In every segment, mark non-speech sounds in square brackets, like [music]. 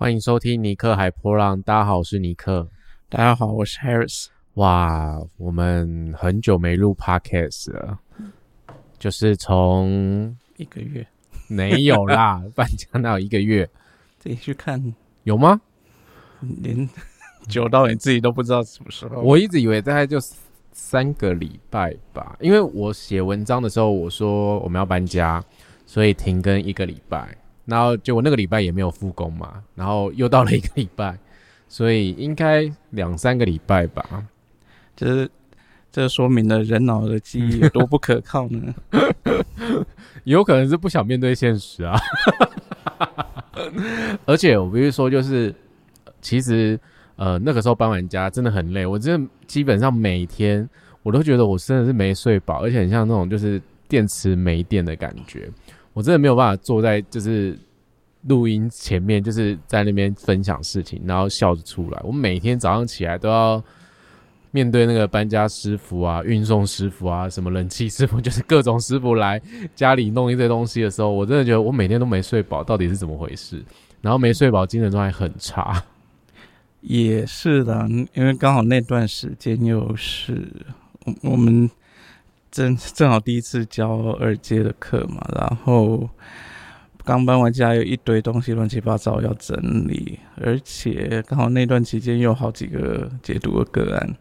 欢迎收听尼克海波浪。大家好，我是尼克。大家好，我是 Harris。哇，我们很久没录 Podcast 了，就是从一个月没有啦，搬家哪有一个月？自己去看有吗？连 [laughs] 久到你自己都不知道什么时候。我一直以为大概就三个礼拜吧，因为我写文章的时候我说我们要搬家，所以停更一个礼拜，然后结果那个礼拜也没有复工嘛，然后又到了一个礼拜，所以应该两三个礼拜吧。就是这说明了人脑的记忆有多不可靠呢？[laughs] 有可能是不想面对现实啊。[laughs] 而且我必须说，就是其实呃那个时候搬完家真的很累，我真的基本上每天我都觉得我真的是没睡饱，而且很像那种就是电池没电的感觉，我真的没有办法坐在就是录音前面，就是在那边分享事情，然后笑着出来。我每天早上起来都要。面对那个搬家师傅啊、运送师傅啊、什么冷气师傅，[laughs] 就是各种师傅来家里弄一堆东西的时候，我真的觉得我每天都没睡饱，到底是怎么回事？然后没睡饱，精神状态很差。也是的，因为刚好那段时间又是我我们正正好第一次教二阶的课嘛，然后。刚搬完家，有一堆东西乱七八糟要整理，而且刚好那段期间有好几个解读的个案，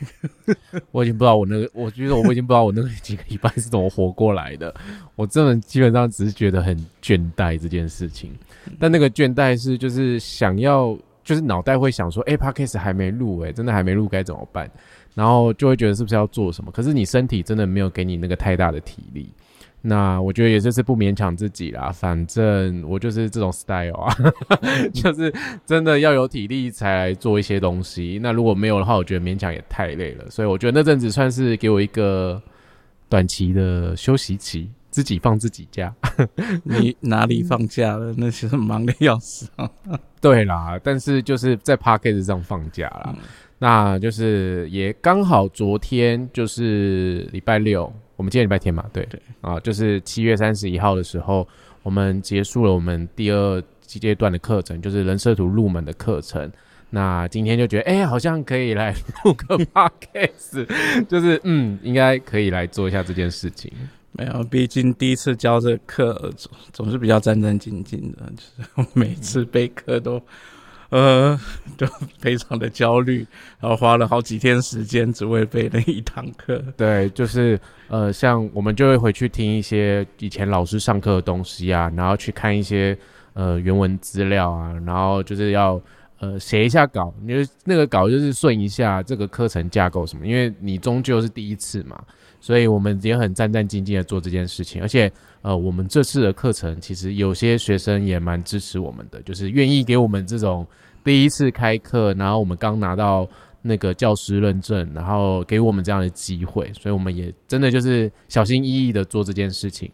[laughs] 我已经不知道我那个，我觉得我已经不知道我那个几个礼拜是怎么活过来的。我真的基本上只是觉得很倦怠这件事情，但那个倦怠是就是想要，就是脑袋会想说，哎 k a s 还没录，哎，真的还没录该怎么办？然后就会觉得是不是要做什么？可是你身体真的没有给你那个太大的体力。那我觉得也就是不勉强自己啦，反正我就是这种 style 啊，[laughs] 就是真的要有体力才来做一些东西。那如果没有的话，我觉得勉强也太累了。所以我觉得那阵子算是给我一个短期的休息期，自己放自己假。[laughs] 你哪里放假了？那其实忙的要死啊。对啦，但是就是在 p a r k a s 上放假啦。那就是也刚好昨天就是礼拜六。我们今天礼拜天嘛，对对啊，就是七月三十一号的时候，我们结束了我们第二阶段的课程，就是人设图入门的课程。那今天就觉得，哎，好像可以来录个 [laughs] podcast，就是嗯，应该可以来做一下这件事情。没有，毕竟第一次教这课总总是比较战战兢兢的，就是每次备课都。呃，就非常的焦虑，[laughs] 然后花了好几天时间，只为背那一堂课。[laughs] 对，就是呃，像我们就会回去听一些以前老师上课的东西啊，然后去看一些呃原文资料啊，然后就是要呃写一下稿，因为那个稿就是顺一下这个课程架构什么，因为你终究是第一次嘛，所以我们也很战战兢兢的做这件事情，而且。呃，我们这次的课程其实有些学生也蛮支持我们的，就是愿意给我们这种第一次开课，然后我们刚拿到那个教师认证，然后给我们这样的机会，所以我们也真的就是小心翼翼的做这件事情。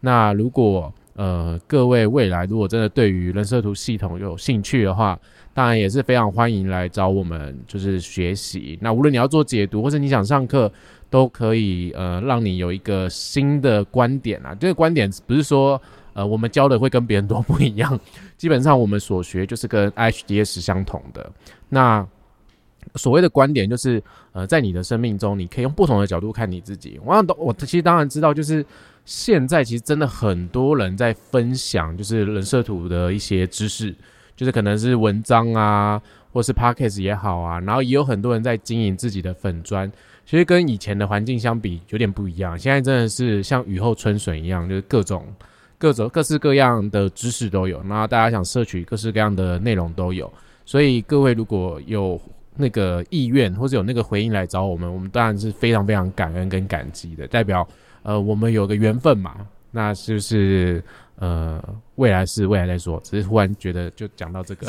那如果呃各位未来如果真的对于人设图系统有兴趣的话，当然也是非常欢迎来找我们，就是学习。那无论你要做解读，或者你想上课。都可以呃，让你有一个新的观点啊。这个观点不是说呃，我们教的会跟别人都不一样。[laughs] 基本上我们所学就是跟 HDS 相同的。那所谓的观点就是呃，在你的生命中，你可以用不同的角度看你自己。我都我其实当然知道，就是现在其实真的很多人在分享，就是人设图的一些知识，就是可能是文章啊，或是 Podcast 也好啊，然后也有很多人在经营自己的粉砖。其实跟以前的环境相比有点不一样，现在真的是像雨后春笋一样，就是各种各种各式各样的知识都有，那大家想摄取各式各样的内容都有，所以各位如果有那个意愿或者有那个回应来找我们，我们当然是非常非常感恩跟感激的，代表呃我们有个缘分嘛，那是不是？呃，未来是未来再说，只是忽然觉得就讲到这个，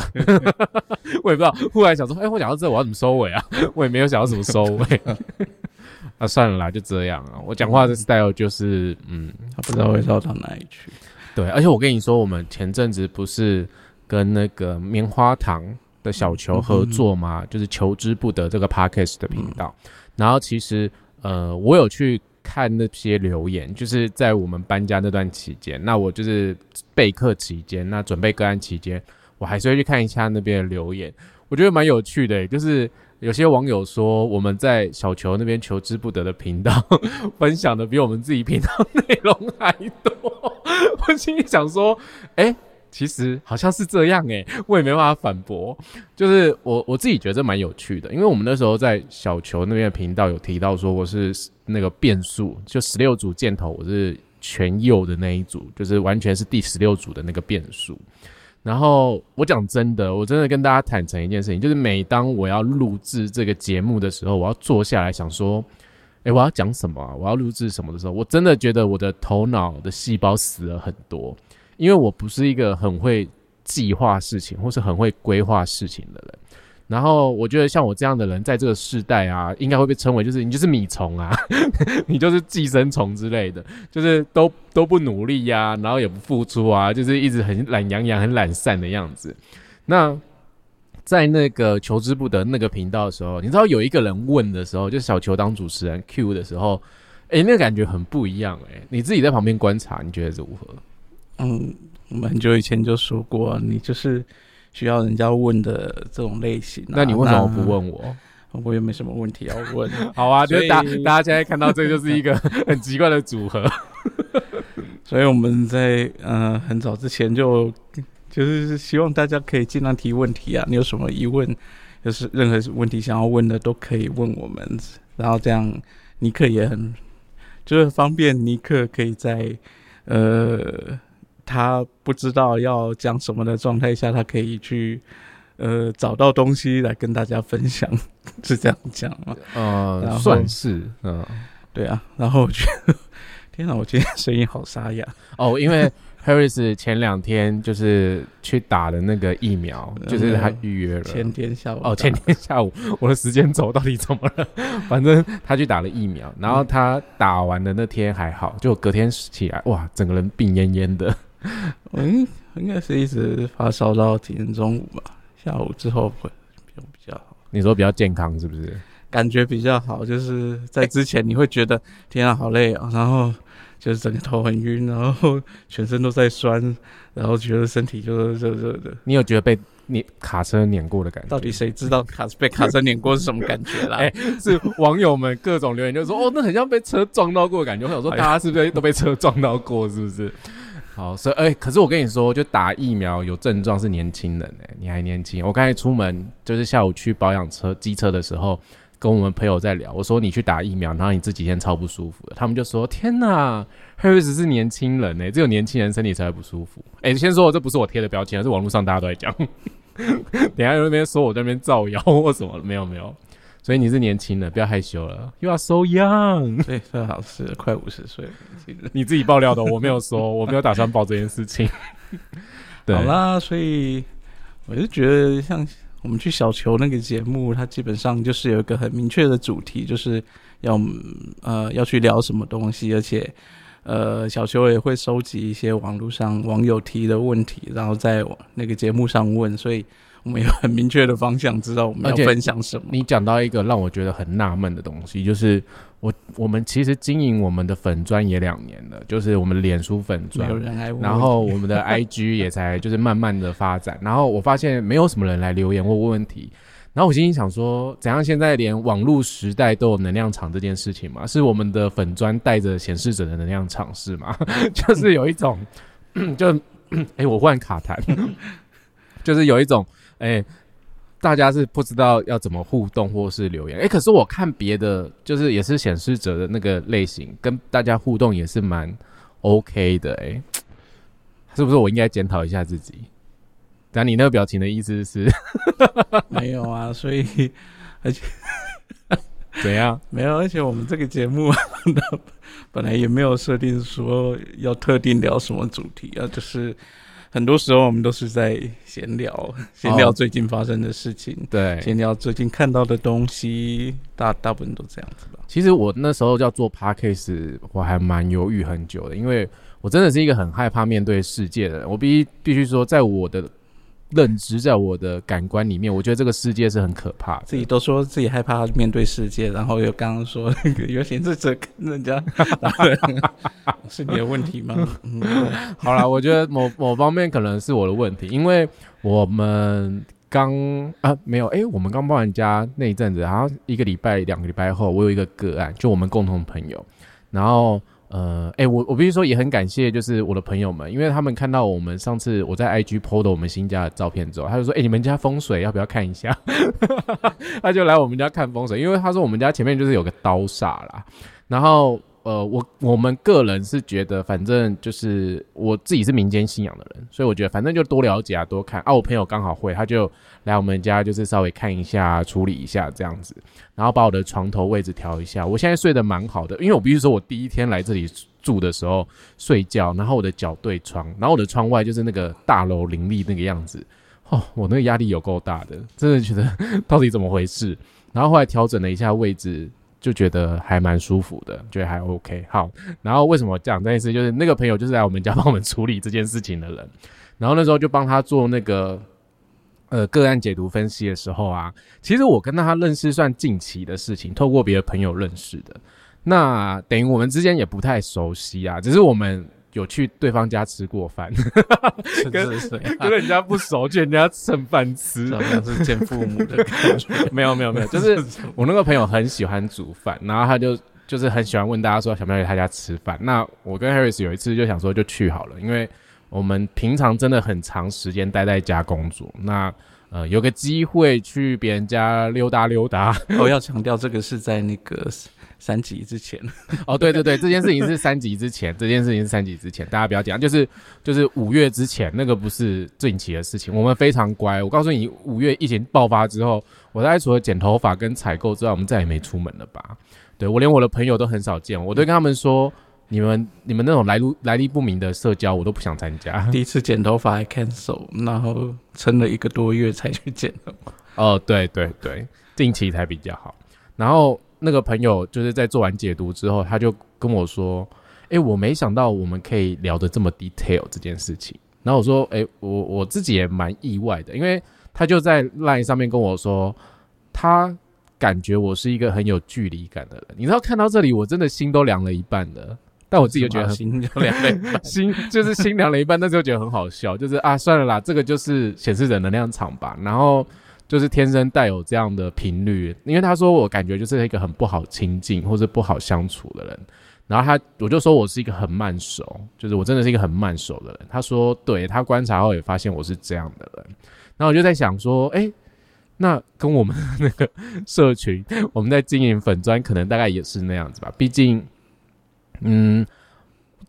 [laughs] 我也不知道，忽然想说，哎，我讲到这，我要怎么收尾啊？[laughs] 我也没有想到怎么收尾，[laughs] 啊，算了啦，就这样啊。我讲话的 style 就是，嗯，他不知道会绕到哪里去。对，而且我跟你说，我们前阵子不是跟那个棉花糖的小球合作吗？就是求之不得这个 podcast 的频道。然后其实，呃，我有去。看那些留言，就是在我们搬家那段期间，那我就是备课期间，那准备个案期间，我还是会去看一下那边的留言，我觉得蛮有趣的。就是有些网友说我们在小球那边求之不得的频道 [laughs] 分享的比我们自己频道内容还多，我心里想说，哎。其实好像是这样诶，[laughs] 我也没办法反驳。就是我我自己觉得蛮有趣的，因为我们那时候在小球那边的频道有提到说我是那个变数，就十六组箭头我是全右的那一组，就是完全是第十六组的那个变数。然后我讲真的，我真的跟大家坦诚一件事情，就是每当我要录制这个节目的时候，我要坐下来想说，诶，我要讲什么？我要录制什么的时候，我真的觉得我的头脑的细胞死了很多。因为我不是一个很会计划事情或是很会规划事情的人，然后我觉得像我这样的人，在这个时代啊，应该会被称为就是你就是米虫啊，[laughs] 你就是寄生虫之类的，就是都都不努力呀，然后也不付出啊，就是一直很懒洋洋、很懒散的样子。那在那个求之不得那个频道的时候，你知道有一个人问的时候，就小球当主持人 Q 的时候，哎，那个感觉很不一样哎。你自己在旁边观察，你觉得如何？嗯，我们很久以前就说过，你就是需要人家问的这种类型。那你为什么不问我？我也没什么问题要问。[laughs] 好啊，就是大大家现在看到这就是一个很奇怪的组合。[laughs] 所以我们在呃很早之前就就是希望大家可以尽量提问题啊。你有什么疑问，就是任何问题想要问的都可以问我们。然后这样尼克也很就是方便，尼克可以在呃。他不知道要讲什么的状态下，他可以去呃找到东西来跟大家分享，[laughs] 是这样讲吗？呃，算是，嗯，对啊。然后我觉得，[laughs] 天哪，我今天声音好沙哑哦，因为 [laughs] Harris 前两天就是去打了那个疫苗，就是他预约了前天下午哦，前天下午我的时间轴到底怎么了？反正他去打了疫苗，然后他打完的那天还好，就隔天起来哇，整个人病恹恹的。[laughs] 嗯，应应该是一直发烧到今天中午吧，下午之后会比较好。你说比较健康是不是？感觉比较好，就是在之前你会觉得天啊好累啊，然后就是整个头很晕，然后全身都在酸，然后觉得身体就是热热的。你有觉得被碾卡车碾过的感觉？到底谁知道卡被卡车碾过是什么感觉啦？[laughs] 哎，是网友们各种留言就说哦，那很像被车撞到过的感觉。我想说大家是不是都被车撞到过？是不是？好，所以哎，可是我跟你说，就打疫苗有症状是年轻人哎，你还年轻。我刚才出门就是下午去保养车机车的时候，跟我们朋友在聊，我说你去打疫苗，然后你这几天超不舒服的，他们就说天哪，Harris 是年轻人哎，只有年轻人身体才会不舒服。哎，先说，这不是我贴的标签，是网络上大家都在讲。[laughs] 等下有那边说我在那边造谣或什么，没有没有。所以你是年轻的，不要害羞了。You are so young，对，最好是快五十岁。你自己爆料的，我没有说，我没有打算报这件事情。[laughs] 好啦，所以我就觉得，像我们去小球那个节目，它基本上就是有一个很明确的主题，就是要呃要去聊什么东西，而且呃小球也会收集一些网络上网友提的问题，然后在那个节目上问，所以。我们有很明确的方向，知道我们要分享什么。你讲到一个让我觉得很纳闷的东西，就是我我们其实经营我们的粉砖也两年了，就是我们脸书粉砖，然后我们的 [laughs] IG 也才就是慢慢的发展，然后我发现没有什么人来留言或问问题，然后我心里想说，怎样现在连网络时代都有能量场这件事情嘛？是我们的粉砖带着显示者的能量场是吗？[laughs] 就是有一种，[clears throat] 就 [clears throat] 哎，我换卡痰，[laughs] 就是有一种。哎，大家是不知道要怎么互动或是留言。哎，可是我看别的，就是也是显示者的那个类型，跟大家互动也是蛮 OK 的。哎，是不是我应该检讨一下自己？但你那个表情的意思是？[laughs] [laughs] 没有啊，所以而且怎样？[laughs] 没有，而且我们这个节目本来也没有设定说要特定聊什么主题啊，就是。很多时候我们都是在闲聊，[laughs] 闲聊最近发生的事情，对，闲聊最近看到的东西，大大部分都这样子吧。其实我那时候要做 podcast，我还蛮犹豫很久的，因为我真的是一个很害怕面对世界的人。我必必须说，在我的认知，在我的感官里面，我觉得这个世界是很可怕的。自己都说自己害怕面对世界，然后又刚刚说 [laughs] 那个有显示者跟人家，[laughs] 是你的问题吗？嗯，好啦，我觉得某某方面可能是我的问题，因为我们刚啊没有，诶，我们刚搬完家那一阵子，好像一个礼拜、两个礼拜后，我有一个个案，就我们共同朋友，然后呃，诶，我我必须说也很感谢，就是我的朋友们，因为他们看到我们上次我在 IG PO 的我们新家的照片之后，他就说，诶，你们家风水要不要看一下？[laughs] 他就来我们家看风水，因为他说我们家前面就是有个刀煞啦，然后。呃，我我们个人是觉得，反正就是我自己是民间信仰的人，所以我觉得反正就多了解啊，多看啊。我朋友刚好会，他就来我们家，就是稍微看一下、处理一下这样子，然后把我的床头位置调一下。我现在睡得蛮好的，因为我必须说，我第一天来这里住的时候睡觉，然后我的脚对床，然后我的窗外就是那个大楼林立那个样子，哦，我那个压力有够大的，真的觉得 [laughs] 到底怎么回事？然后后来调整了一下位置。就觉得还蛮舒服的，觉得还 OK。好，然后为什么讲这件事？就是那个朋友就是来我们家帮我们处理这件事情的人，然后那时候就帮他做那个呃个案解读分析的时候啊，其实我跟他认识算近期的事情，透过别的朋友认识的，那等于我们之间也不太熟悉啊，只是我们。有去对方家吃过饭，跟跟人家不熟，去人家蹭饭吃，[laughs] 好像是见父母的感觉。没有没有没有，就是我那个朋友很喜欢煮饭，然后他就就是很喜欢问大家说想不想去他家吃饭。那我跟 Harris 有一次就想说就去好了，因为我们平常真的很长时间待在家工作，那呃有个机会去别人家溜达溜达。我要强调这个是在那个。三级之前哦，对对对，这件事情是三级之前，[laughs] 这件事情是三级之前，大家不要讲，就是就是五月之前那个不是近期的事情，我们非常乖。我告诉你，五月疫情爆发之后，我大概除了剪头发跟采购之外，我们再也没出门了吧？对我连我的朋友都很少见，我都跟他们说，你们你们那种来路来历不明的社交，我都不想参加。第一次剪头发还 cancel，然后撑了一个多月才去剪的。哦，对对对，近期才比较好，然后。那个朋友就是在做完解读之后，他就跟我说：“哎，我没想到我们可以聊得这么 detail 这件事情。”然后我说：“哎，我我自己也蛮意外的，因为他就在 line 上面跟我说，他感觉我是一个很有距离感的人。你知道，看到这里我真的心都凉了一半的，但我自己就觉得心就凉了，[laughs] 心就是心凉了一半，那时候觉得很好笑，就是啊，算了啦，这个就是显示者能量场吧。然后。就是天生带有这样的频率，因为他说我感觉就是一个很不好亲近或者不好相处的人，然后他我就说我是一个很慢熟，就是我真的是一个很慢熟的人。他说对他观察后也发现我是这样的人，然后我就在想说，哎，那跟我们那个社群，我们在经营粉砖可能大概也是那样子吧，毕竟，嗯。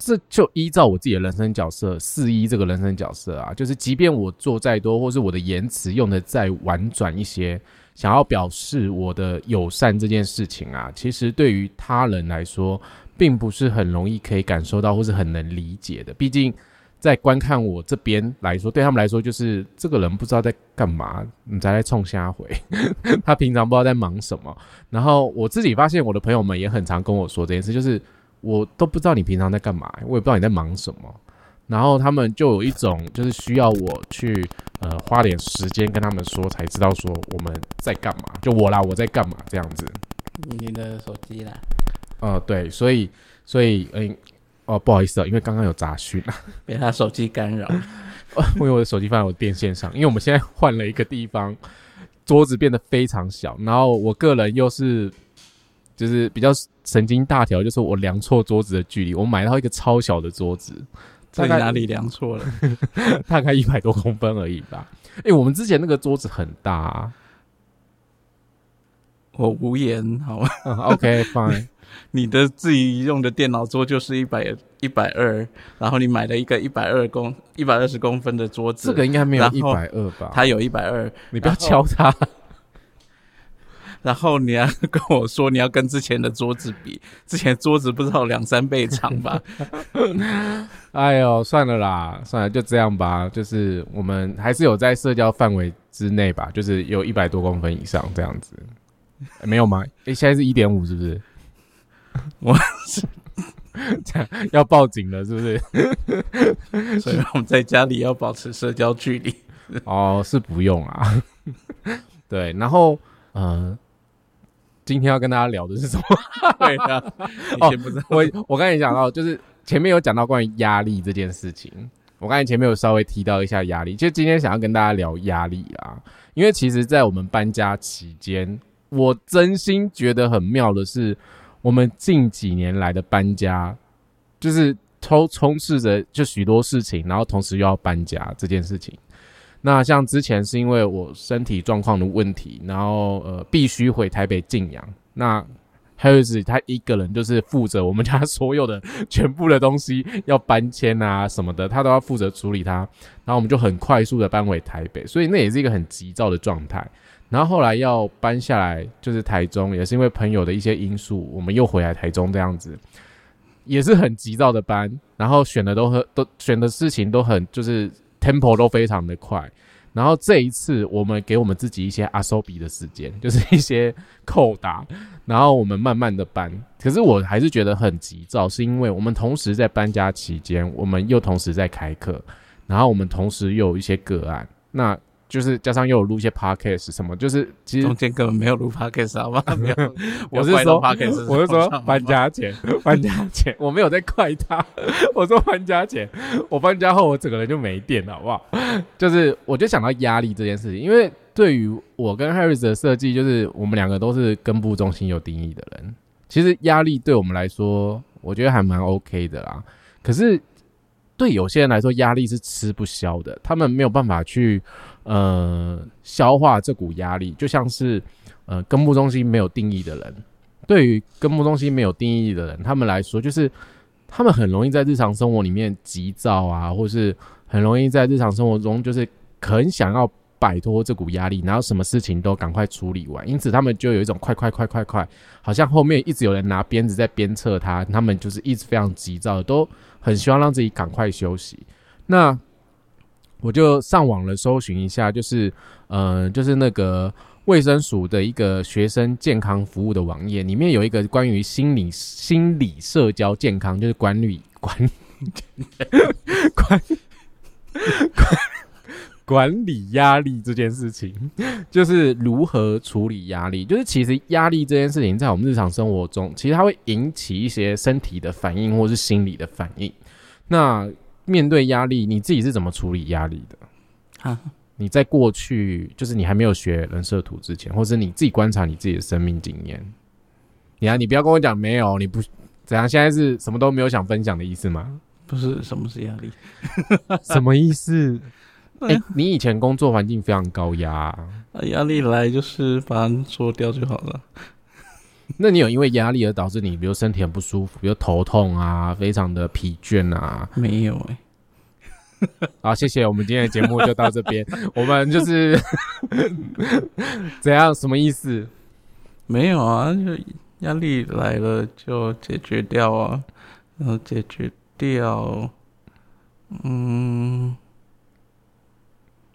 这就依照我自己的人生角色，四一这个人生角色啊，就是即便我做再多，或是我的言辞用的再婉转一些，想要表示我的友善这件事情啊，其实对于他人来说，并不是很容易可以感受到，或是很能理解的。毕竟在观看我这边来说，对他们来说，就是这个人不知道在干嘛，你再来冲瞎回，[laughs] 他平常不知道在忙什么。然后我自己发现，我的朋友们也很常跟我说这件事，就是。我都不知道你平常在干嘛，我也不知道你在忙什么，然后他们就有一种就是需要我去呃花点时间跟他们说，才知道说我们在干嘛，就我啦，我在干嘛这样子。你的手机啦？呃，对，所以所以嗯哦不好意思啊，因为刚刚有杂讯啊，被他手机干扰，[laughs] 因为我的手机放在我电线上，因为我们现在换了一个地方，桌子变得非常小，然后我个人又是。就是比较神经大条，就是我量错桌子的距离，我买到一个超小的桌子，在哪里量错了？[laughs] 大概一百多公分而已吧。哎，我们之前那个桌子很大，我无言，好吗？OK，fine。[laughs] 你的自己用的电脑桌就是一百一百二，然后你买了一个一百二公一百二十公分的桌子，这个应该没有一百二吧？它有一百二，你不要敲它。然后你要跟我说你要跟之前的桌子比，之前桌子不知道两三倍长吧？[laughs] 哎呦，算了啦，算了，就这样吧。就是我们还是有在社交范围之内吧，就是有一百多公分以上这样子，没有吗？哎，现在是一点五，是不是？我是这样要报警了，是不是？所以我们在家里要保持社交距离。哦，是不用啊。[laughs] 对，然后呃，今天要跟大家聊的是什么？[laughs] 对的，以前不知道。我我刚才讲到，就是前面有讲到关于压力这件事情。我刚才前面有稍微提到一下压力，就今天想要跟大家聊压力啊，因为其实，在我们搬家期间，我真心觉得很妙的是，我们近几年来的搬家，就是充充斥着就许多事情，然后同时又要搬家这件事情。那像之前是因为我身体状况的问题，然后呃必须回台北静养。那还有是他一个人就是负责我们家所有的全部的东西要搬迁啊什么的，他都要负责处理它。然后我们就很快速的搬回台北，所以那也是一个很急躁的状态。然后后来要搬下来就是台中，也是因为朋友的一些因素，我们又回来台中这样子，也是很急躁的搬。然后选的都很都选的事情都很就是 tempo 都非常的快。然后这一次，我们给我们自己一些阿收比的时间，[laughs] 就是一些扣打，然后我们慢慢的搬。可是我还是觉得很急躁，是因为我们同时在搬家期间，我们又同时在开课，然后我们同时又有一些个案，那。就是加上又有录一些 podcast 什么，就是其实中间根本没有录 podcast 好吗？[laughs] 没有，我是说 podcast，我是说 [laughs] 搬家前，搬家前我没有在怪他，我说搬家前，我搬家后我整个人就没电了，好不好？就是我就想到压力这件事情，因为对于我跟 Harris 的设计，就是我们两个都是根部中心有定义的人，其实压力对我们来说，我觉得还蛮 OK 的啦。可是对有些人来说，压力是吃不消的，他们没有办法去。呃，消化这股压力，就像是呃根部中心没有定义的人，对于根部中心没有定义的人，他们来说，就是他们很容易在日常生活里面急躁啊，或是很容易在日常生活中就是很想要摆脱这股压力，然后什么事情都赶快处理完，因此他们就有一种快快快快快，好像后面一直有人拿鞭子在鞭策他，他们就是一直非常急躁，都很希望让自己赶快休息。那我就上网了，搜寻一下，就是，呃，就是那个卫生署的一个学生健康服务的网页，里面有一个关于心理、心理、社交健康，就是管理、管、管、管、管理压力这件事情，就是如何处理压力。就是其实压力这件事情，在我们日常生活中，其实它会引起一些身体的反应，或是心理的反应。那面对压力，你自己是怎么处理压力的？啊，你在过去就是你还没有学人设图之前，或者你自己观察你自己的生命经验，你啊，你不要跟我讲没有，你不怎样？现在是什么都没有想分享的意思吗？不是，什么是压力？[laughs] 什么意思？[laughs] 哎，你以前工作环境非常高压，压力来就是把它做掉就好了。那你有因为压力而导致你，比如身体很不舒服，比如头痛啊，非常的疲倦啊？没有哎。好，谢谢，我们今天的节目就到这边。[laughs] 我们就是 [laughs] 怎样？什么意思？没有啊，就压力来了就解决掉啊，然后解决掉，嗯，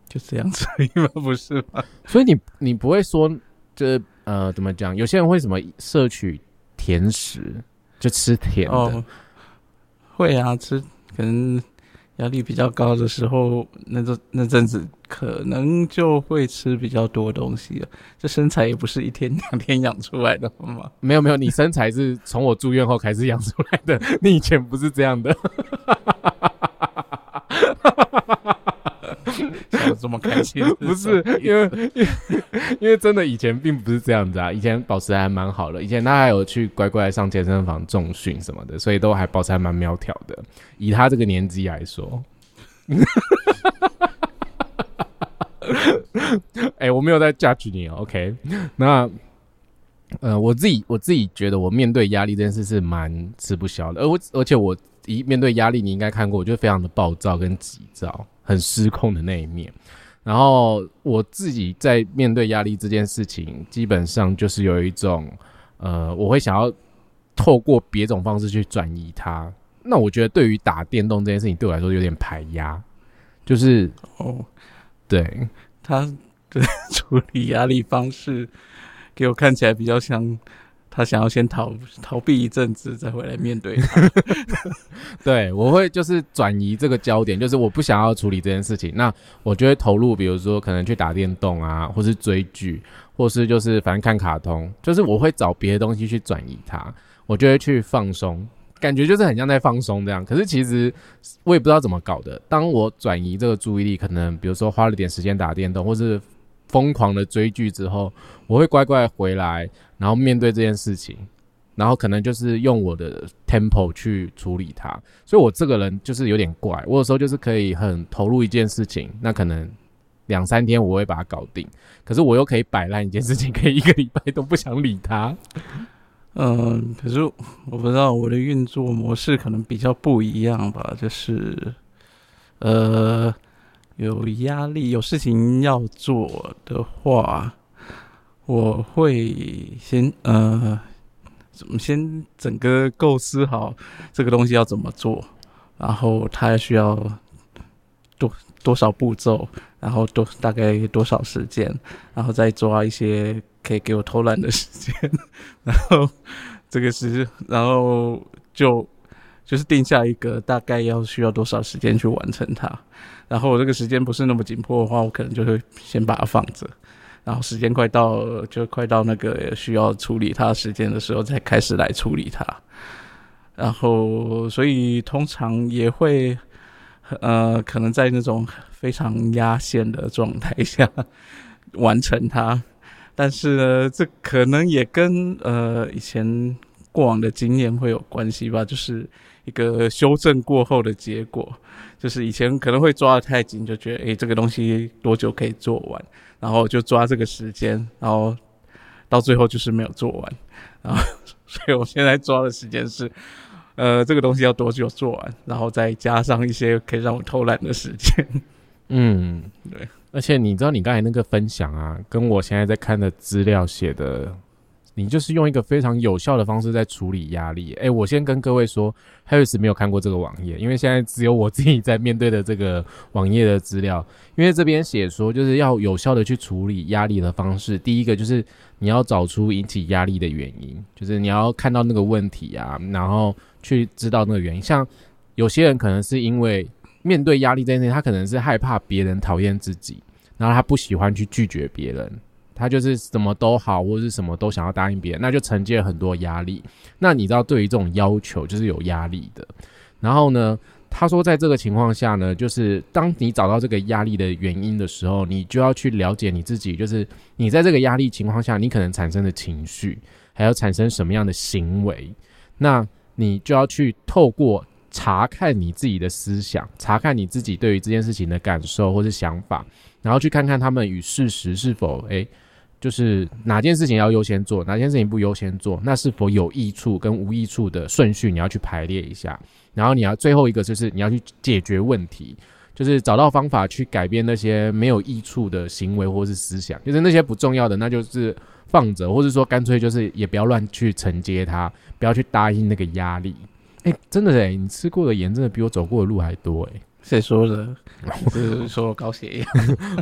就这样子吗？不是吗？所以你你不会说这。呃，怎么讲？有些人会什么摄取甜食，就吃甜的。会啊，吃可能压力比较高的时候，那阵那阵子可能就会吃比较多东西了。这身材也不是一天两天养出来的，好吗？没有没有，你身材是从我住院后开始养出来的，你以前不是这样的。[laughs] 这么开心？[laughs] 不是因为，[laughs] 因为真的以前并不是这样子啊。以前保持还蛮好的，以前他还有去乖乖上健身房重训什么的，所以都还保持还蛮苗条的。以他这个年纪来说，哎，我没有在 judge 你哦，OK？那呃，我自己我自己觉得，我面对压力这件事是蛮吃不消的。而我而且我一面对压力，你应该看过，我就非常的暴躁跟急躁。很失控的那一面，然后我自己在面对压力这件事情，基本上就是有一种，呃，我会想要透过别种方式去转移它。那我觉得对于打电动这件事情，对我来说有点排压，就是哦，对他的 [laughs] 处理压力方式，给我看起来比较像。他想要先逃逃避一阵子，再回来面对。[laughs] 对，我会就是转移这个焦点，就是我不想要处理这件事情，那我就会投入，比如说可能去打电动啊，或是追剧，或是就是反正看卡通，就是我会找别的东西去转移它，我就会去放松，感觉就是很像在放松这样。可是其实我也不知道怎么搞的，当我转移这个注意力，可能比如说花了点时间打电动，或是疯狂的追剧之后，我会乖乖回来，然后面对这件事情。然后可能就是用我的 tempo 去处理它，所以我这个人就是有点怪。我有时候就是可以很投入一件事情，那可能两三天我会把它搞定，可是我又可以摆烂一件事情，可以一个礼拜都不想理它。嗯，可是我不知道我的运作模式可能比较不一样吧，就是呃有压力、有事情要做的话，我会先呃。怎么先整个构思好这个东西要怎么做，然后它需要多多少步骤，然后多大概多少时间，然后再抓一些可以给我偷懒的时间，然后这个是，然后就就是定下一个大概要需要多少时间去完成它，然后我这个时间不是那么紧迫的话，我可能就会先把它放着。然后时间快到，就快到那个需要处理它时间的时候，才开始来处理它。然后，所以通常也会，呃，可能在那种非常压线的状态下完成它。但是呢，这可能也跟呃以前过往的经验会有关系吧，就是一个修正过后的结果。就是以前可能会抓的太紧，就觉得诶这个东西多久可以做完？然后就抓这个时间，然后到最后就是没有做完，然后所以我现在抓的时间是，呃，这个东西要多久做完，然后再加上一些可以让我偷懒的时间。[laughs] 嗯，对。而且你知道，你刚才那个分享啊，跟我现在在看的资料写的。你就是用一个非常有效的方式在处理压力。哎，我先跟各位说，Harris 没有看过这个网页，因为现在只有我自己在面对的这个网页的资料。因为这边写说，就是要有效的去处理压力的方式，第一个就是你要找出引起压力的原因，就是你要看到那个问题啊，然后去知道那个原因。像有些人可能是因为面对压力这件事，他可能是害怕别人讨厌自己，然后他不喜欢去拒绝别人。他就是什么都好，或者是什么都想要答应别人，那就承接了很多压力。那你知道，对于这种要求，就是有压力的。然后呢，他说，在这个情况下呢，就是当你找到这个压力的原因的时候，你就要去了解你自己，就是你在这个压力情况下，你可能产生的情绪，还要产生什么样的行为。那你就要去透过查看你自己的思想，查看你自己对于这件事情的感受或是想法，然后去看看他们与事实是否诶。就是哪件事情要优先做，哪件事情不优先做，那是否有益处跟无益处的顺序，你要去排列一下。然后你要最后一个就是你要去解决问题，就是找到方法去改变那些没有益处的行为或是思想，就是那些不重要的，那就是放着，或者说干脆就是也不要乱去承接它，不要去答应那个压力。哎，真的哎，你吃过的盐真的比我走过的路还多哎。谁说的？[laughs] 是说高血压？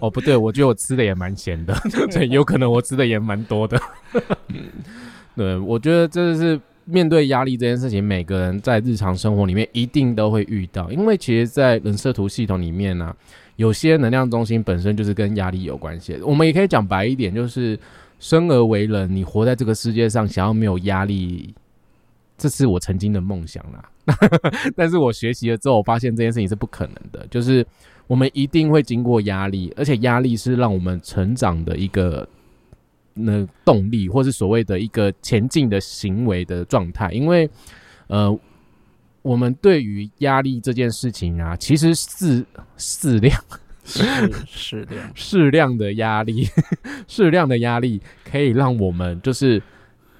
哦，不对，我觉得我吃的也蛮咸的，[laughs] 所以有可能我吃的也蛮多的。对，我觉得这是面对压力这件事情，每个人在日常生活里面一定都会遇到。因为其实，在人设图系统里面呢，有些能量中心本身就是跟压力有关系。我们也可以讲白一点，就是生而为人，你活在这个世界上，想要没有压力。这是我曾经的梦想啦，[laughs] 但是我学习了之后，我发现这件事情是不可能的。就是我们一定会经过压力，而且压力是让我们成长的一个那动力，或是所谓的一个前进的行为的状态。因为呃，我们对于压力这件事情啊，其实适适量适 [laughs] 适量 [laughs] 适量的压力，适量的压力可以让我们就是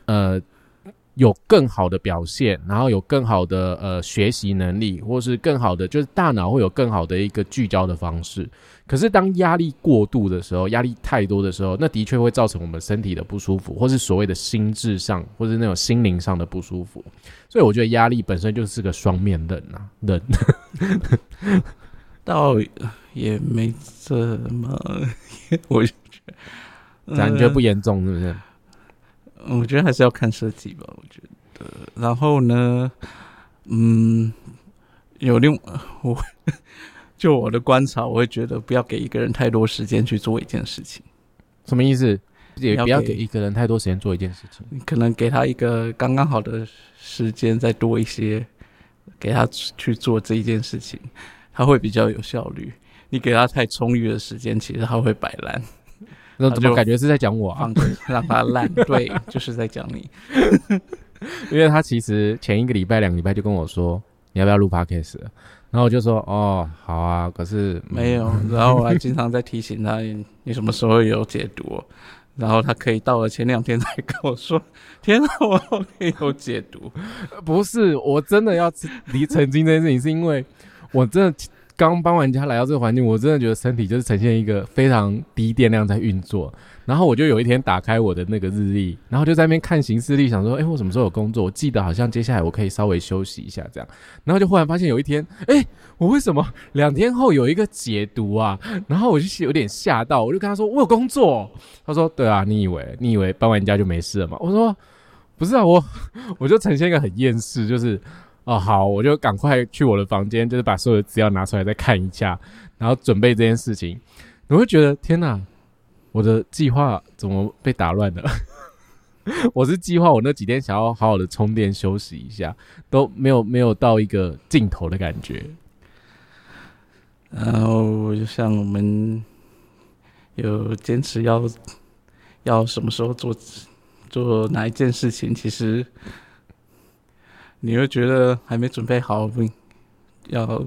呃。有更好的表现，然后有更好的呃学习能力，或是更好的就是大脑会有更好的一个聚焦的方式。可是当压力过度的时候，压力太多的时候，那的确会造成我们身体的不舒服，或是所谓的心智上，或是那种心灵上的不舒服。所以我觉得压力本身就是个双面刃啊，刃。[laughs] 倒也没这么，[laughs] 我感觉不严重，是不是？我觉得还是要看设计吧。我觉得，然后呢，嗯，有另 [laughs] 我就我的观察，我会觉得不要给一个人太多时间去做一件事情。什么意思？也不要给给一个人太多时间做一件事情。你可能给他一个刚刚好的时间，再多一些，给他去做这一件事情，他会比较有效率。你给他太充裕的时间，其实他会摆烂，那怎么感觉是在讲我啊？放让他烂。对，就是在讲你。[laughs] 因为他其实前一个礼拜、两个礼拜就跟我说，你要不要录 podcast？然后我就说，哦，好啊。可是、嗯没有，然后我还经常在提醒他，你你什么时候有解读哦？然后他可以到了前两天才跟我说：“天啊，我后面有解读。不是，我真的要离澄清这件事情，是因为我真的刚搬完家来到这个环境，我真的觉得身体就是呈现一个非常低电量在运作。然后我就有一天打开我的那个日历，然后就在那边看行事历，想说，哎，我什么时候有工作？我记得好像接下来我可以稍微休息一下这样。然后就忽然发现有一天，哎，我为什么两天后有一个解读啊？然后我就有点吓到，我就跟他说，我有工作。他说，对啊，你以为你以为搬完家就没事了吗？我说，不是啊，我我就呈现一个很厌世，就是。哦，好，我就赶快去我的房间，就是把所有的资料拿出来再看一下，然后准备这件事情。我会觉得天哪，我的计划怎么被打乱了？[laughs] 我是计划我那几天想要好好的充电休息一下，都没有没有到一个尽头的感觉。然后就像我们有坚持要要什么时候做做哪一件事情，其实你会觉得还没准备好，要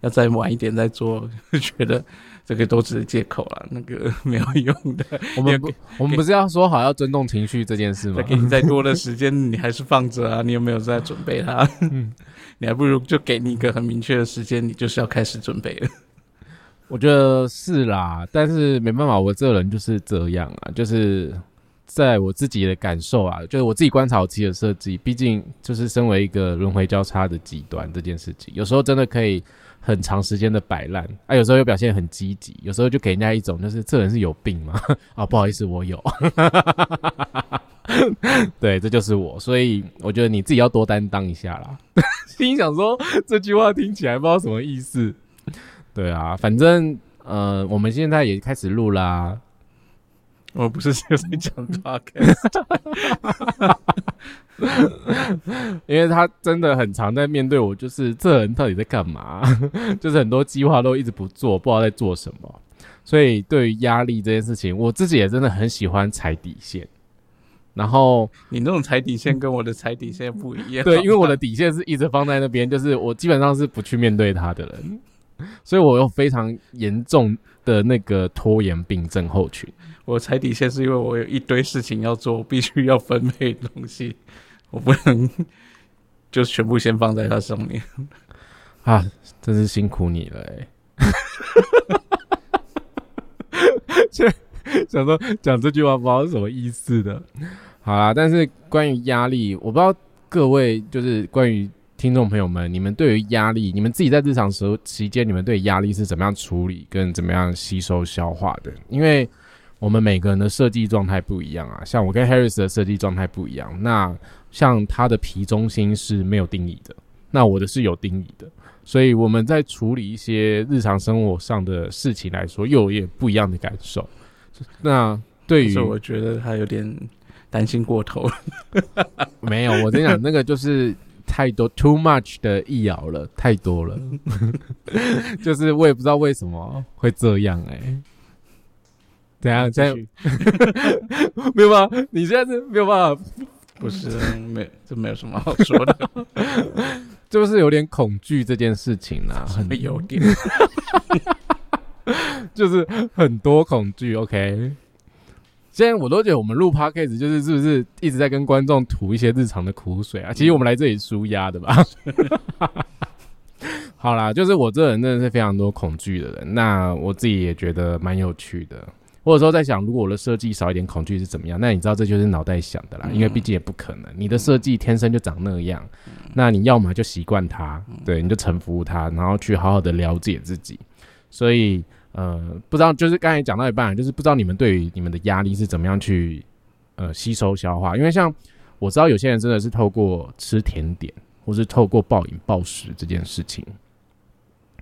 要再晚一点再做，[laughs] 觉得这个都只是借口了，那个 [laughs] 没有用的。我们不，我们不是要说好要尊重情绪这件事吗再？给你再多的时间，你还是放着啊？你有没有在准备它？[laughs] 你还不如就给你一个很明确的时间，你就是要开始准备了。我觉得是啦，但是没办法，我这个人就是这样啊，就是在我自己的感受啊，就是我自己观察我自己的设计，毕竟就是身为一个轮回交叉的极端这件事情，有时候真的可以很长时间的摆烂，啊，有时候又表现很积极，有时候就给人家一种就是这人是有病吗？[laughs] 啊，不好意思，我有，[laughs] 对，这就是我，所以我觉得你自己要多担当一下啦。[laughs] 心想说这句话听起来不知道什么意思。对啊，反正呃，我们现在也开始录啦。我不是就是讲 podcast，因为他真的很常在面对我，就是这人到底在干嘛？[laughs] 就是很多计划都一直不做，不知道在做什么。所以对于压力这件事情，我自己也真的很喜欢踩底线。然后你那种踩底线跟我的踩底线不一样。对，因为我的底线是一直放在那边，就是我基本上是不去面对他的人，所以我有非常严重的那个拖延病症候群。我踩底线是因为我有一堆事情要做，我必须要分配东西，我不能就全部先放在它上面。[laughs] 啊，真是辛苦你了哎、[laughs] 就想说讲这句话不知道是什么意思的。好啦，但是关于压力，我不知道各位就是关于听众朋友们，你们对于压力，你们自己在日常时候期间，你们对压力是怎么样处理跟怎么样吸收消化的？因为我们每个人的设计状态不一样啊，像我跟 Harris 的设计状态不一样，那像他的皮中心是没有定义的，那我的是有定义的。所以我们在处理一些日常生活上的事情来说，又有也不一样的感受。那对于我觉得他有点担心过头了。[laughs] 没有，我跟你讲，那个就是太多 too much 的易遥了，太多了。[laughs] 就是我也不知道为什么会这样哎、怎样？这样 [laughs] 没有办法？你现在是没有办法，不是没这没有什么好说的，[laughs] 就是有点恐惧这件事情啦，很有点。就是很多恐惧。OK，现在我都觉得我们录 podcast 就是是不是一直在跟观众吐一些日常的苦水啊？其实我们来这里舒压的吧。[laughs] 好啦，就是我这人真的是非常多恐惧的人，那我自己也觉得蛮有趣的。或者说在想，如果我的设计少一点恐惧是怎么样？那你知道这就是脑袋想的啦，因为毕竟也不可能，你的设计天生就长那样。那你要么就习惯它，对，你就臣服它，然后去好好的了解自己。所以呃，不知道就是刚才讲到一半，就是不知道你们对于你们的压力是怎么样去呃吸收消化。因为像我知道有些人真的是透过吃甜点，或是透过暴饮暴食这件事情，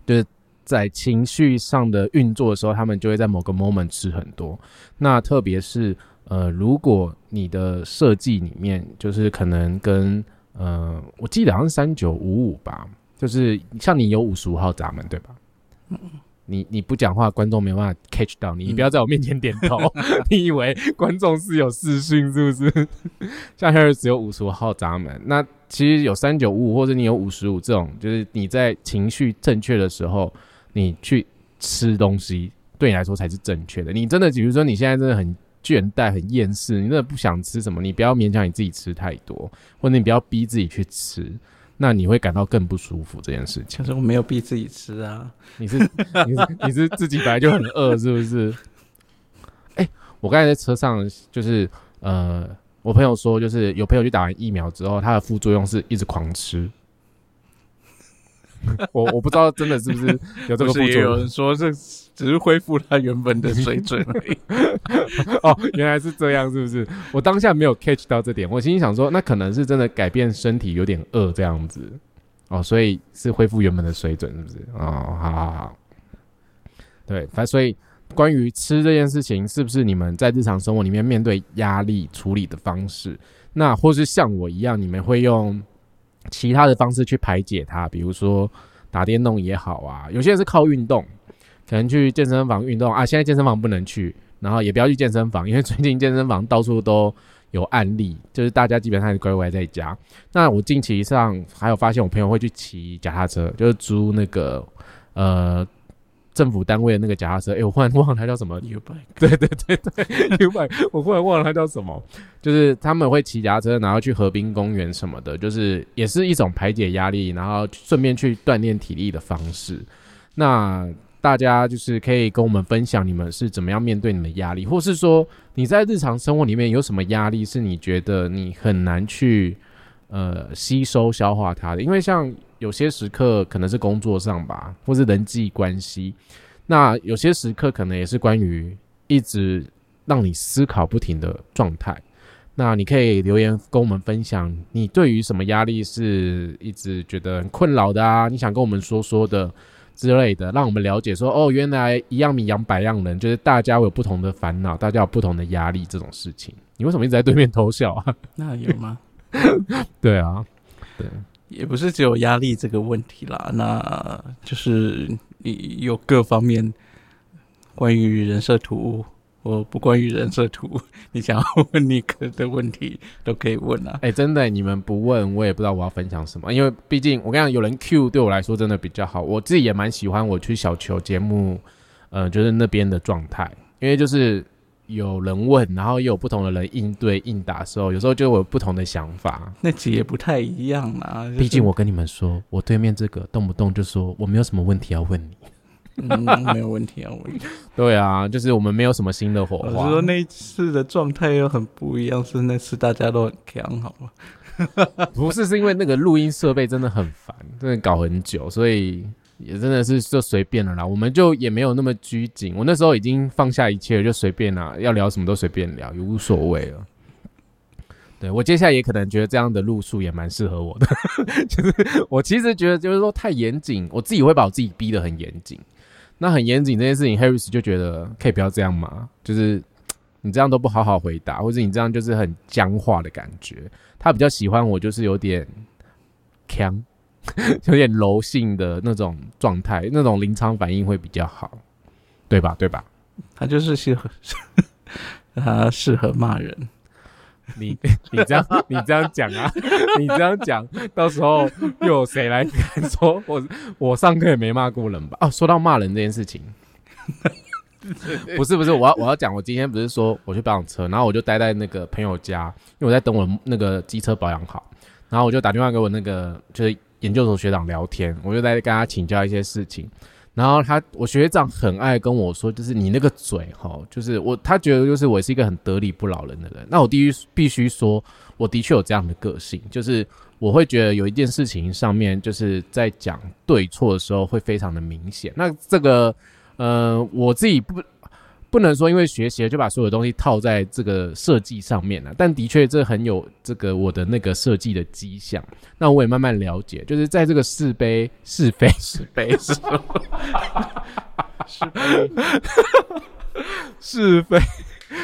就是在情绪上的运作的时候，他们就会在某个 moment 吃很多。那特别是呃，如果你的设计里面就是可能跟呃，我记得好像三九五五吧，就是像你有五十五号闸门对吧？嗯你你不讲话，观众没办法 catch 到你。你不要在我面前点头，[laughs] 你以为观众是有视讯是不是？[laughs] 像 Harry 只有五十五号闸门，那其实有三九五五或者你有五十五这种，就是你在情绪正确的时候，你去吃东西，对你来说才是正确的。你真的，比如说你现在真的很倦怠、很厌世，你真的不想吃什么，你不要勉强你自己吃太多，或者你不要逼自己去吃。那你会感到更不舒服这件事情。可是我没有逼自己吃啊，你是你是你是自己本来就很饿是不是？哎，我刚才在车上就是呃，我朋友说就是有朋友去打完疫苗之后，他的副作用是一直狂吃。[laughs] 我我不知道真的是不是有这个副作用。有人说这只是恢复他原本的水准而已。[laughs] 哦，原来是这样，是不是？我当下没有 catch 到这点，我心里想说，那可能是真的改变身体有点饿这样子。哦，所以是恢复原本的水准，是不是？哦，好好好。对，反正所以关于吃这件事情，是不是你们在日常生活里面面对压力处理的方式？那或是像我一样，你们会用？其他的方式去排解它，比如说打电动也好啊，有些人是靠运动，可能去健身房运动啊。现在健身房不能去，然后也不要去健身房，因为最近健身房到处都有案例，就是大家基本上乖乖在家。那我近期上还有发现，我朋友会去骑脚踏车，就是租那个呃。政府单位的那个脚踏车，哎，我忽然忘了它叫什么。U bike，[laughs] 对对对对，U bike，我忽然忘了它叫什么。就是他们会骑脚踏车，然后去河滨公园什么的，就是也是一种排解压力，然后顺便去锻炼体力的方式。那大家就是可以跟我们分享，你们是怎么样面对你们压力，或是说你在日常生活里面有什么压力，是你觉得你很难去呃吸收消化它的？因为像。有些时刻可能是工作上吧，或是人际关系。那有些时刻可能也是关于一直让你思考不停的状态。那你可以留言跟我们分享，你对于什么压力是一直觉得很困扰的啊？你想跟我们说说的之类的，让我们了解说哦，原来一样米养百样人，就是大家有不同的烦恼，大家有不同的压力这种事情。你为什么一直在对面偷笑啊？那有吗？[laughs] 对啊，对。也不是只有压力这个问题啦，那就是你有各方面关于人设图我不关于人设图，[laughs] 你想要问尼克的问题都可以问啊。哎，真的，你们不问我也不知道我要分享什么，因为毕竟我跟你讲，有人 Q 对我来说真的比较好。我自己也蛮喜欢我去小球节目，呃，就是那边的状态，因为就是。有人问，然后又有不同的人应对应答的时候，有时候就有不同的想法。那集也不太一样啊。毕竟我跟你们说，我对面这个动不动就说我没有什么问题要问你，嗯，没有问题要问。[laughs] 对啊，就是我们没有什么新的火花。我说那次的状态又很不一样，是那次大家都很强，好吗？[laughs] 不是，是因为那个录音设备真的很烦，真的搞很久，所以。也真的是就随便了啦，我们就也没有那么拘谨。我那时候已经放下一切了，就随便啦，要聊什么都随便聊，也无所谓了。对我接下来也可能觉得这样的路数也蛮适合我的，[laughs] 就是我其实觉得就是说太严谨，我自己会把我自己逼得很严谨。那很严谨这件事情，Harris 就觉得可以不要这样嘛，就是你这样都不好好回答，或者你这样就是很僵化的感觉。他比较喜欢我就是有点强。[laughs] 有点柔性的那种状态，那种临场反应会比较好，对吧？对吧？他就是适合，他适合骂人。你你这样你这样讲啊？[laughs] 你这样讲，到时候又有谁来敢说 [laughs] 我我上课也没骂过人吧？哦，说到骂人这件事情，不是不是，我要我要讲，我今天不是说我去保养车，然后我就待在那个朋友家，因为我在等我那个机车保养好，然后我就打电话给我那个就是。研究所学长聊天，我就在跟他请教一些事情。然后他，我学长很爱跟我说，就是你那个嘴哈，就是我他觉得就是我是一个很得理不饶人的人。那我必须必须说，我的确有这样的个性，就是我会觉得有一件事情上面，就是在讲对错的时候会非常的明显。那这个呃，我自己不。不不能说因为学习了就把所有东西套在这个设计上面了，但的确这很有这个我的那个设计的迹象。那我也慢慢了解，就是在这个 [laughs] 是非是非是非是是非是非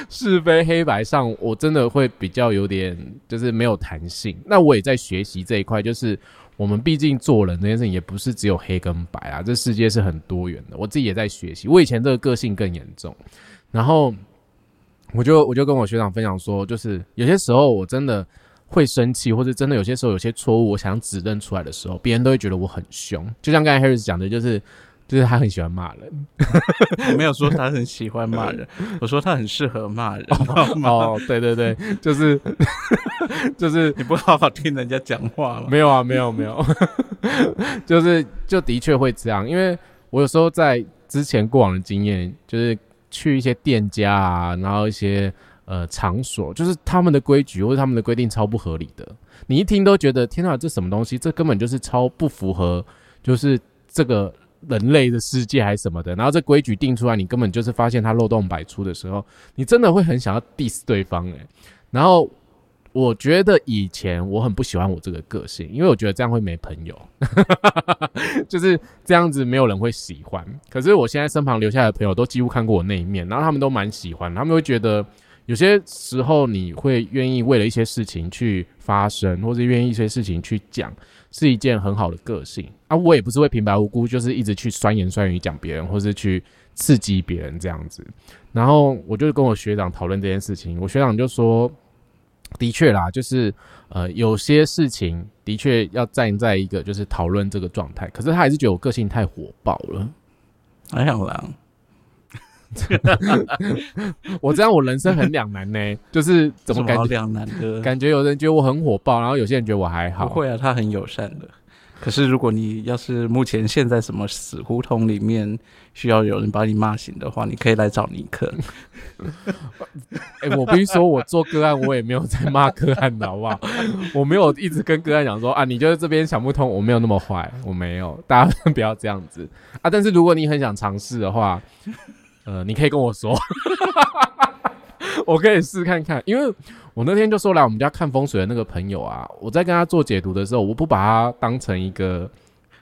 是非黑白上，我真的会比较有点就是没有弹性。那我也在学习这一块，就是我们毕竟做人这件事情也不是只有黑跟白啊，这世界是很多元的。我自己也在学习，我以前这个个性更严重，然后我就我就跟我学长分享说，就是有些时候我真的会生气，或者真的有些时候有些错误，我想指认出来的时候，别人都会觉得我很凶。就像刚才 Harris 讲的，就是就是他很喜欢骂人。[laughs] 我没有说他很喜欢骂人，[laughs] 我说他很适合骂人。哦，对对对，就是 [laughs] 就是你不好好听人家讲话吗？没有啊，没有没有，就是就的确会这样，因为我有时候在之前过往的经验，就是去一些店家啊，然后一些呃场所，就是他们的规矩或者他们的规定超不合理的，你一听都觉得天哪，这什么东西？这根本就是超不符合，就是这个人类的世界还是什么的。然后这规矩定出来，你根本就是发现它漏洞百出的时候，你真的会很想要 diss 对方诶、然后我觉得以前我很不喜欢我这个个性，因为我觉得这样会没朋友，[laughs] 就是这样子没有人会喜欢。可是我现在身旁留下来的朋友都几乎看过我那一面，然后他们都蛮喜欢，他们会觉得有些时候你会愿意为了一些事情去发声，或者愿意一些事情去讲，是一件很好的个性啊。我也不是会平白无故就是一直去酸言酸语讲别人，或是去刺激别人这样子。然后我就跟我学长讨论这件事情，我学长就说。的确啦，就是呃，有些事情的确要站在一个就是讨论这个状态，可是他还是觉得我个性太火爆了。还好啦，[laughs] 我这样我人生很两难呢，就是怎么感觉两难的？感觉有人觉得我很火爆，然后有些人觉得我还好。不会啊，他很友善的。可是如果你要是目前现在什么死胡同里面需要有人把你骂醒的话，你可以来找尼克。[laughs] 哎、我必须说，我做个案，我也没有在骂个案的好不好？[laughs] 我没有一直跟个案讲说啊，你就是这边想不通，我没有那么坏，我没有，大家不要这样子啊。但是如果你很想尝试的话，呃，你可以跟我说，[laughs] 我可以试看看，因为我那天就说来我们家看风水的那个朋友啊，我在跟他做解读的时候，我不把他当成一个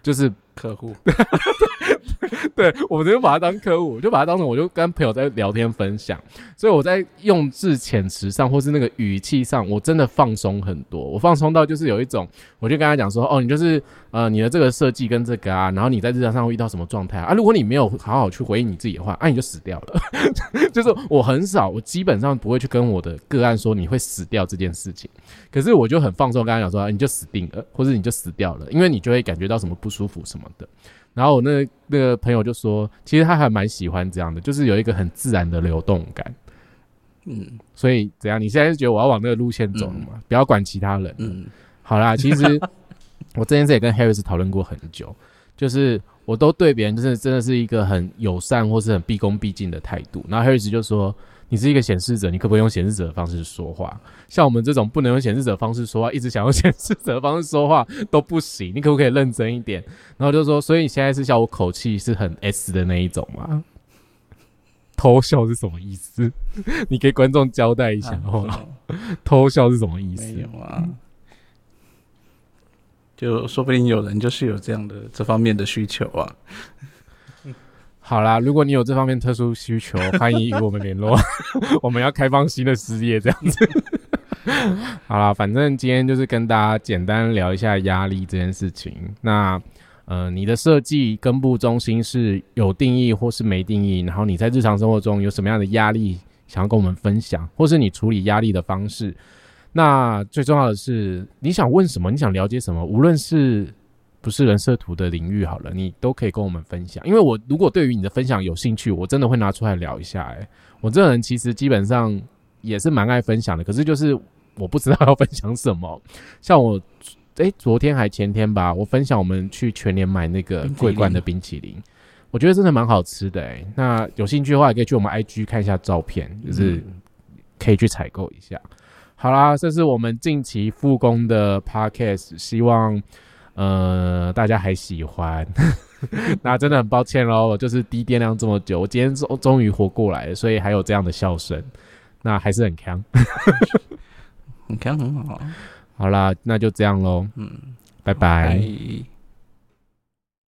就是客户，[laughs] [laughs] 对我直接把他当客户，我就把他当成我就跟朋友在聊天分享，所以我在用字遣词上或是那个语气上，我真的放松很多。我放松到就是有一种，我就跟他讲说，哦，你就是呃你的这个设计跟这个啊，然后你在日常上会遇到什么状态啊？如果你没有好好去回应你自己的话，啊你就死掉了。[laughs] 就是我很少，我基本上不会去跟我的个案说你会死掉这件事情。可是我就很放松，跟他讲说、啊你就死定了，或者你就死掉了，因为你就会感觉到什么不舒服什么的。然后我那那个朋友就说，其实他还蛮喜欢这样的，就是有一个很自然的流动感。嗯所以怎样？你现在是觉得我要往那个路线走了吗？不要管其他人。嗯，好啦，其实 [laughs] 我这件事也跟 Harris 讨论过很久，就是我都对别人就是真的是一个很友善或是很毕恭毕敬的态度。然后 Harris 就说：“你是一个显示者，你可不可以用显示者的方式说话？像我们这种不能用显示者的方式说话，一直想用 [laughs] 显示者的方式说话都不行。你可不可以认真一点？”然后就说：“所以你现在是笑我口气是很 S 的那一种吗？”偷笑是什么意思？[laughs] 你给观众交代一下啊好不好？[laughs] 偷笑是什么意思？没有啊，就说不定有人就是有这样的这方面的需求啊。好啦，如果你有这方面特殊需求，[laughs] 欢迎与我们联络。[laughs] 我们要开放新的事业，这样子。[laughs] 好啦，反正今天就是跟大家简单聊一下压力这件事情。那呃，你的设计根部中心是有定义或是没定义？然后你在日常生活中有什么样的压力想要跟我们分享，或是你处理压力的方式？那最重要的是，你想问什么？你想了解什么？无论是不是人设图的领域好了，你都可以跟我们分享。因为我如果对于你的分享有兴趣，我真的会拿出来聊一下、欸。我这个人其实基本上也是蛮爱分享的，可是就是我不知道要分享什么。[laughs] 像我，诶、昨天还前天吧，我分享我们去全年买那个桂冠的冰淇淋，我觉得真的蛮好吃的、欸。那有兴趣的话，也可以去我们 IG 看一下照片，就是可以去采购一下。好啦，这是我们近期复工的 podcast，希望呃大家还喜欢，[laughs] 那真的很抱歉喽，我就是低电量这么久，我今天终终于活过来了，所以还有这样的笑声，那还是很强。很强很好，[laughs] 好啦，那就这样喽，嗯，拜。拜。拜